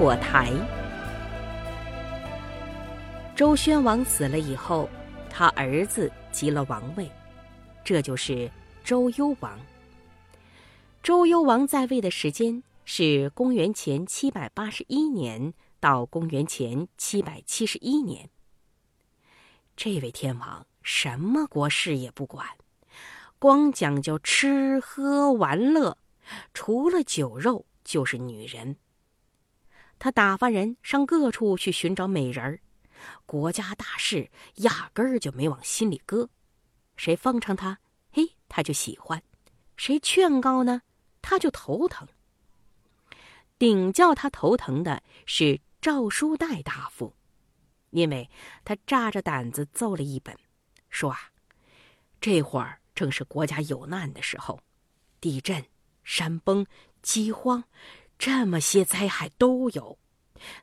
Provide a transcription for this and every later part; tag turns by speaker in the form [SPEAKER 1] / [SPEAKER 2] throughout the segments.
[SPEAKER 1] 火台。周宣王死了以后，他儿子即了王位，这就是周幽王。周幽王在位的时间是公元前七百八十一年到公元前七百七十一年。这位天王什么国事也不管，光讲究吃喝玩乐，除了酒肉就是女人。他打发人上各处去寻找美人儿，国家大事压根儿就没往心里搁。谁奉承他，嘿，他就喜欢；谁劝告呢？他就头疼。顶叫他头疼的是赵书代大夫，因为他炸着胆子奏了一本，说啊，这会儿正是国家有难的时候，地震、山崩、饥荒，这么些灾害都有，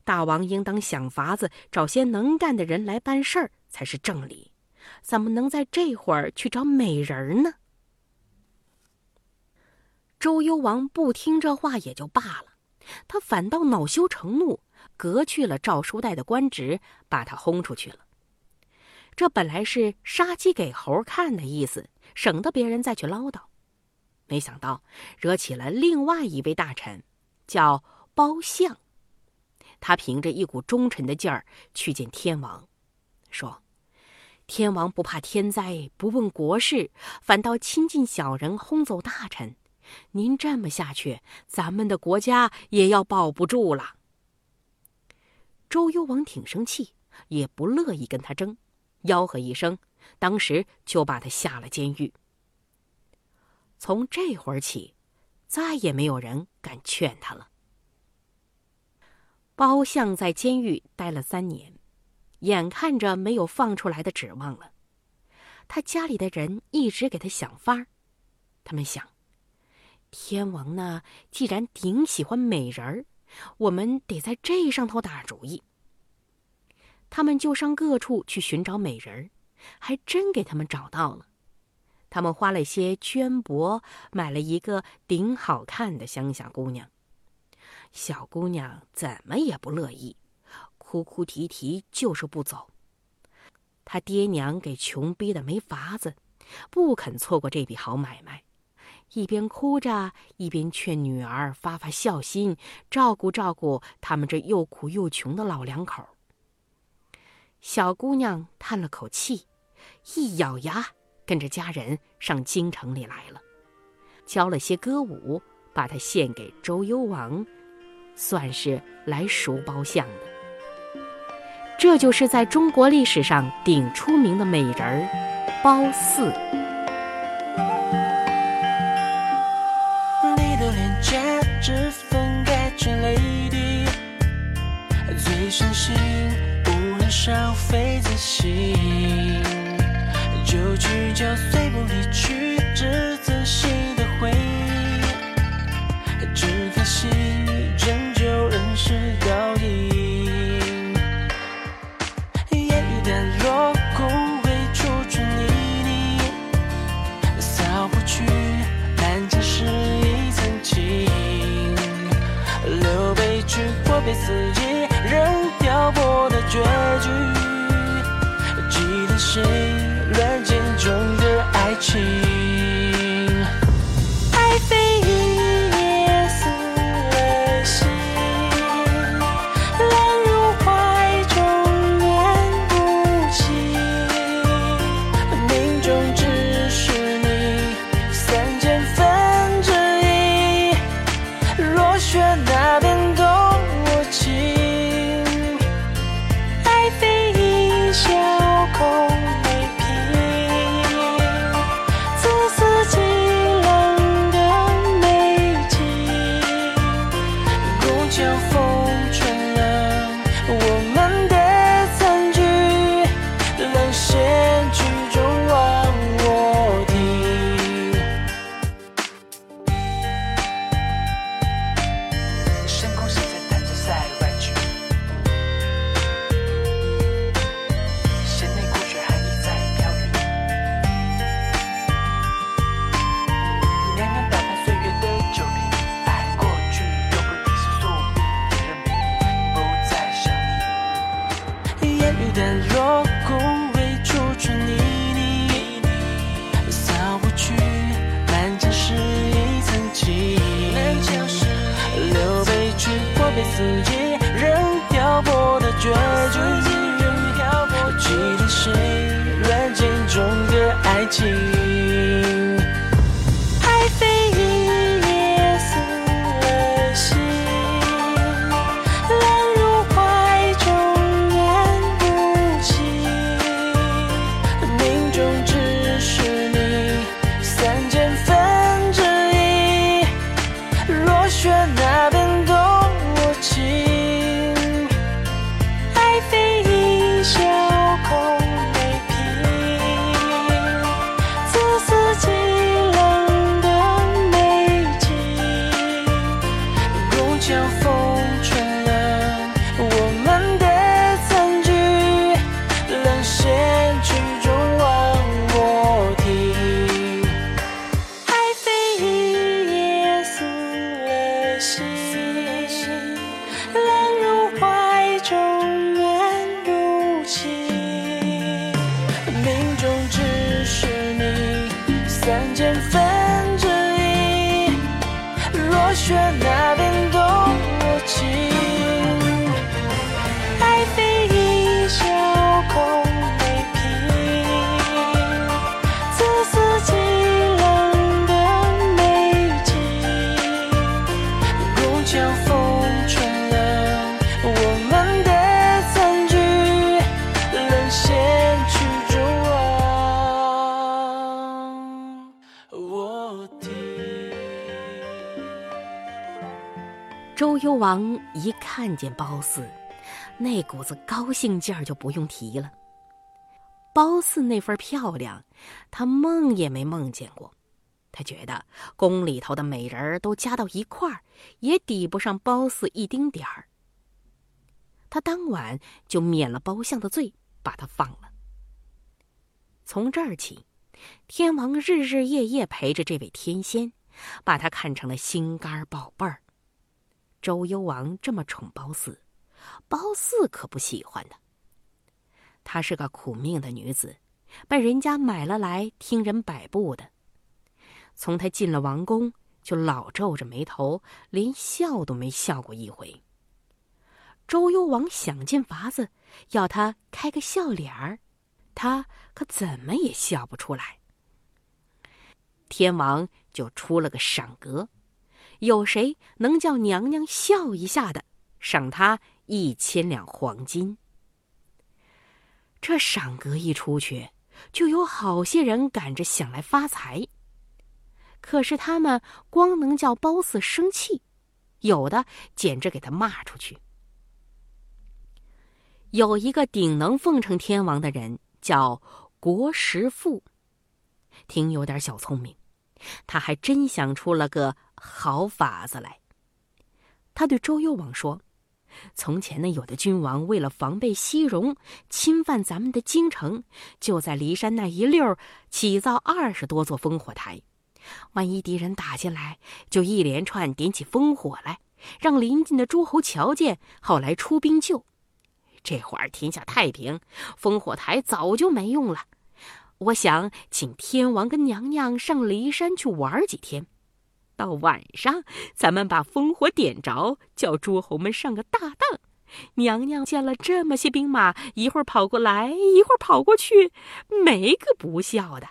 [SPEAKER 1] 大王应当想法子找些能干的人来办事儿才是正理，怎么能在这会儿去找美人呢？周幽王不听这话也就罢了，他反倒恼羞成怒，革去了赵书代的官职，把他轰出去了。这本来是杀鸡给猴看的意思，省得别人再去唠叨。没想到惹起了另外一位大臣，叫包相。他凭着一股忠臣的劲儿去见天王，说：“天王不怕天灾，不问国事，反倒亲近小人，轰走大臣。”您这么下去，咱们的国家也要保不住了。周幽王挺生气，也不乐意跟他争，吆喝一声，当时就把他下了监狱。从这会儿起，再也没有人敢劝他了。包相在监狱待了三年，眼看着没有放出来的指望了，他家里的人一直给他想法儿，他们想。天王呢？既然顶喜欢美人儿，我们得在这上头打主意。他们就上各处去寻找美人儿，还真给他们找到了。他们花了些绢帛，买了一个顶好看的乡下姑娘。小姑娘怎么也不乐意，哭哭啼啼就是不走。他爹娘给穷逼的没法子，不肯错过这笔好买卖。一边哭着，一边劝女儿发发孝心，照顾照顾他们这又苦又穷的老两口。小姑娘叹了口气，一咬牙，跟着家人上京城里来了，教了些歌舞，把它献给周幽王，算是来赎包相的。这就是在中国历史上顶出名的美人儿，褒姒。
[SPEAKER 2] 就去自己任漂泊的绝句，记得谁软件中的爱情。心，
[SPEAKER 1] 幽王一看见褒姒，那股子高兴劲儿就不用提了。褒姒那份漂亮，他梦也没梦见过。他觉得宫里头的美人都加到一块儿，也抵不上褒姒一丁点儿。他当晚就免了褒相的罪，把她放了。从这儿起，天王日日夜夜陪着这位天仙，把她看成了心肝宝贝儿。周幽王这么宠褒姒，褒姒可不喜欢的。她是个苦命的女子，被人家买了来听人摆布的。从她进了王宫，就老皱着眉头，连笑都没笑过一回。周幽王想尽法子要她开个笑脸儿，她可怎么也笑不出来。天王就出了个赏格。有谁能叫娘娘笑一下的，赏他一千两黄金。这赏格一出去，就有好些人赶着想来发财。可是他们光能叫褒姒生气，有的简直给他骂出去。有一个顶能奉承天王的人，叫国石父，挺有点小聪明，他还真想出了个。好法子来。他对周幽王说：“从前呢，有的君王为了防备西戎侵犯咱们的京城，就在骊山那一溜儿起造二十多座烽火台。万一敌人打进来，就一连串点起烽火来，让邻近的诸侯瞧见，好来出兵救。这会儿天下太平，烽火台早就没用了。我想请天王跟娘娘上骊山去玩几天。”到晚上，咱们把烽火点着，叫诸侯们上个大当。娘娘见了这么些兵马，一会儿跑过来，一会儿跑过去，没个不笑的。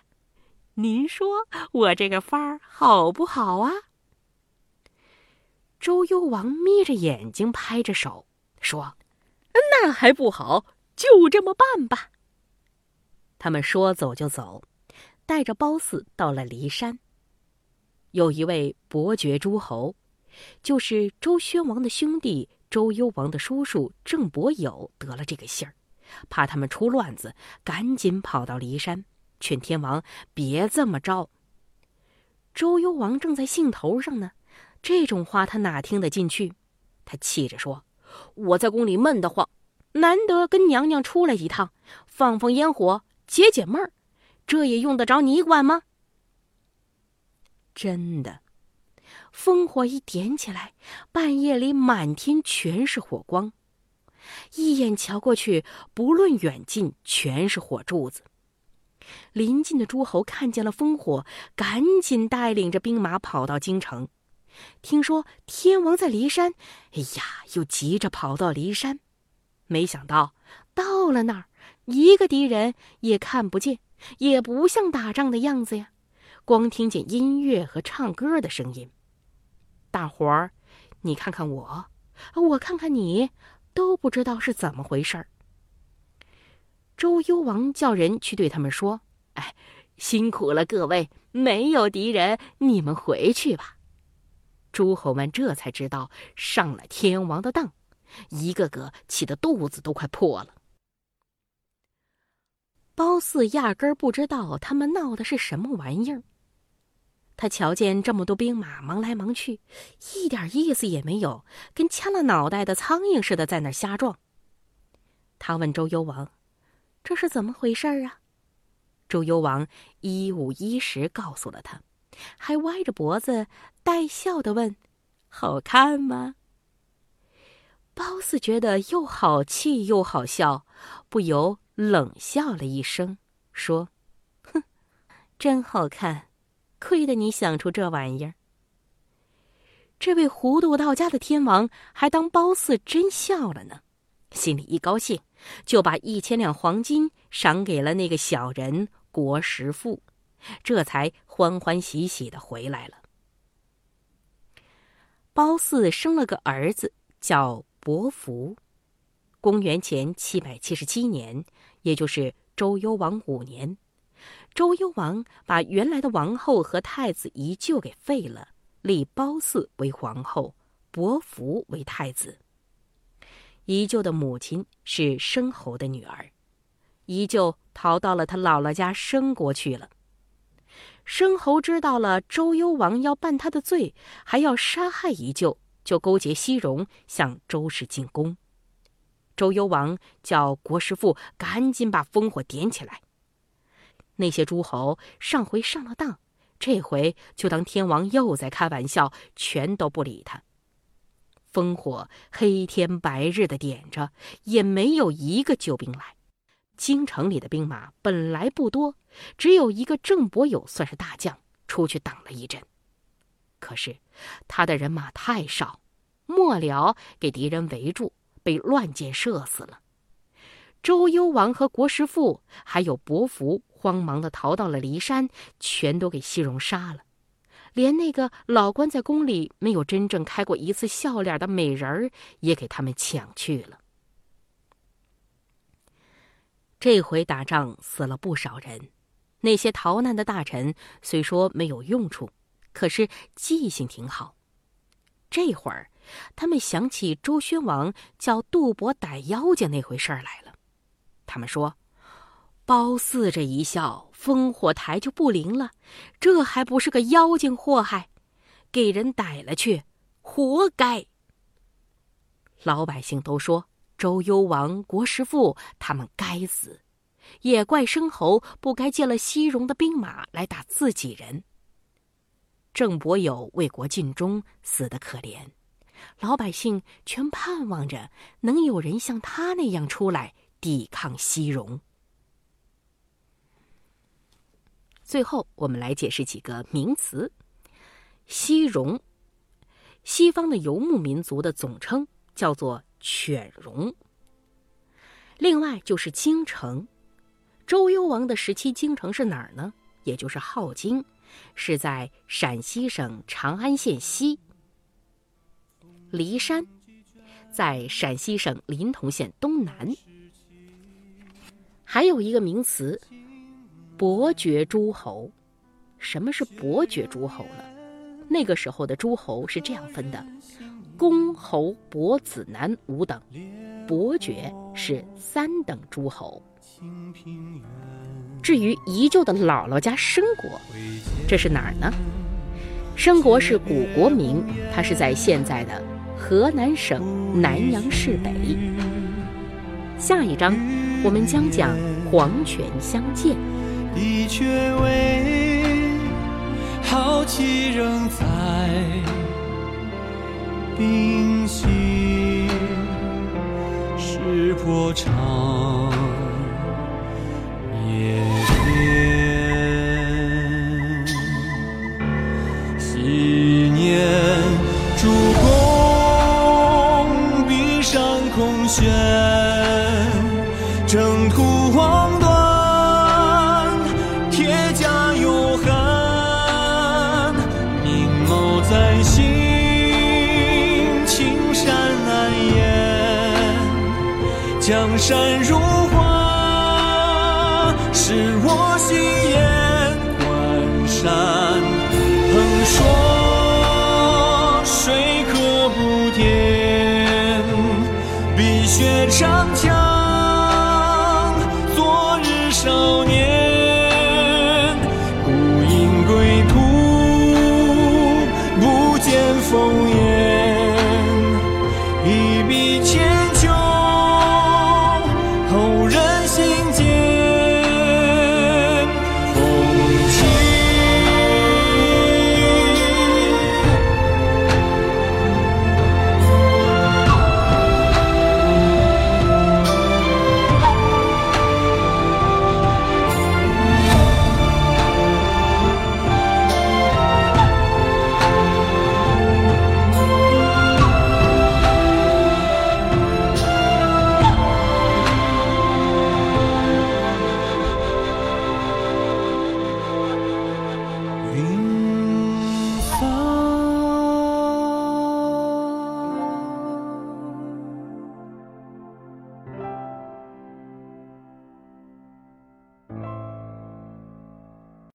[SPEAKER 1] 您说我这个法儿好不好啊？周幽王眯着眼睛，拍着手说：“那还不好，就这么办吧。”他们说走就走，带着褒姒到了骊山。有一位伯爵诸侯，就是周宣王的兄弟周幽王的叔叔郑伯友得了这个信儿，怕他们出乱子，赶紧跑到骊山，劝天王别这么着。周幽王正在兴头上呢，这种话他哪听得进去？他气着说：“我在宫里闷得慌，难得跟娘娘出来一趟，放放烟火，解解闷儿，这也用得着你管吗？”真的，烽火一点起来，半夜里满天全是火光，一眼瞧过去，不论远近，全是火柱子。临近的诸侯看见了烽火，赶紧带领着兵马跑到京城。听说天王在骊山，哎呀，又急着跑到骊山。没想到到了那儿，一个敌人也看不见，也不像打仗的样子呀，光听见音乐和唱歌的声音。大伙儿，你看看我，我看看你，都不知道是怎么回事儿。周幽王叫人去对他们说：“哎，辛苦了各位，没有敌人，你们回去吧。”诸侯们这才知道上了天王的当，一个个气得肚子都快破了。褒姒压根儿不知道他们闹的是什么玩意儿。他瞧见这么多兵马忙来忙去，一点意思也没有，跟掐了脑袋的苍蝇似的在那儿瞎撞。他问周幽王：“这是怎么回事啊？”周幽王一五一十告诉了他，还歪着脖子带笑的问：“好看吗？”褒姒觉得又好气又好笑，不由。冷笑了一声，说：“哼，真好看，亏得你想出这玩意儿。”这位糊涂到家的天王还当褒姒真笑了呢，心里一高兴，就把一千两黄金赏给了那个小人国师傅，这才欢欢喜喜的回来了。褒姒生了个儿子，叫伯服。公元前七百七十七年，也就是周幽王五年，周幽王把原来的王后和太子宜臼给废了，立褒姒为皇后，伯服为太子。宜臼的母亲是申侯的女儿，宜臼逃到了他姥姥家申国去了。申侯知道了周幽王要办他的罪，还要杀害宜臼，就勾结西戎向周氏进攻。周幽王叫国师傅赶紧把烽火点起来。那些诸侯上回上了当，这回就当天王又在开玩笑，全都不理他。烽火黑天白日的点着，也没有一个救兵来。京城里的兵马本来不多，只有一个郑伯友算是大将，出去挡了一阵。可是他的人马太少，末了给敌人围住。被乱箭射死了。周幽王和国师傅还有伯服慌忙的逃到了骊山，全都给西戎杀了。连那个老关在宫里没有真正开过一次笑脸的美人儿，也给他们抢去了。这回打仗死了不少人，那些逃难的大臣虽说没有用处，可是记性挺好。这会儿。他们想起周宣王叫杜伯逮妖精那回事儿来了。他们说：“褒姒这一笑，烽火台就不灵了。这还不是个妖精祸害？给人逮了去，活该。”老百姓都说周幽王、国师傅他们该死，也怪申侯不该借了西戎的兵马来打自己人。郑伯友为国尽忠，死的可怜。老百姓全盼望着能有人像他那样出来抵抗西戎。最后，我们来解释几个名词：西戎，西方的游牧民族的总称，叫做犬戎。另外就是京城，周幽王的时期，京城是哪儿呢？也就是镐京，是在陕西省长安县西。骊山，在陕西省临潼县东南。还有一个名词，伯爵诸侯。什么是伯爵诸侯呢？那个时候的诸侯是这样分的：公侯伯子男五等，伯爵是三等诸侯。至于宜臼的姥姥家申国，这是哪儿呢？申国是古国名，它是在现在的。河南省南阳市北。下一章，我们将讲黄泉相见。
[SPEAKER 2] 的确为好奇仍在冰心，石破长
[SPEAKER 3] 山如画，是我心眼关山。横说水可不填，碧血长。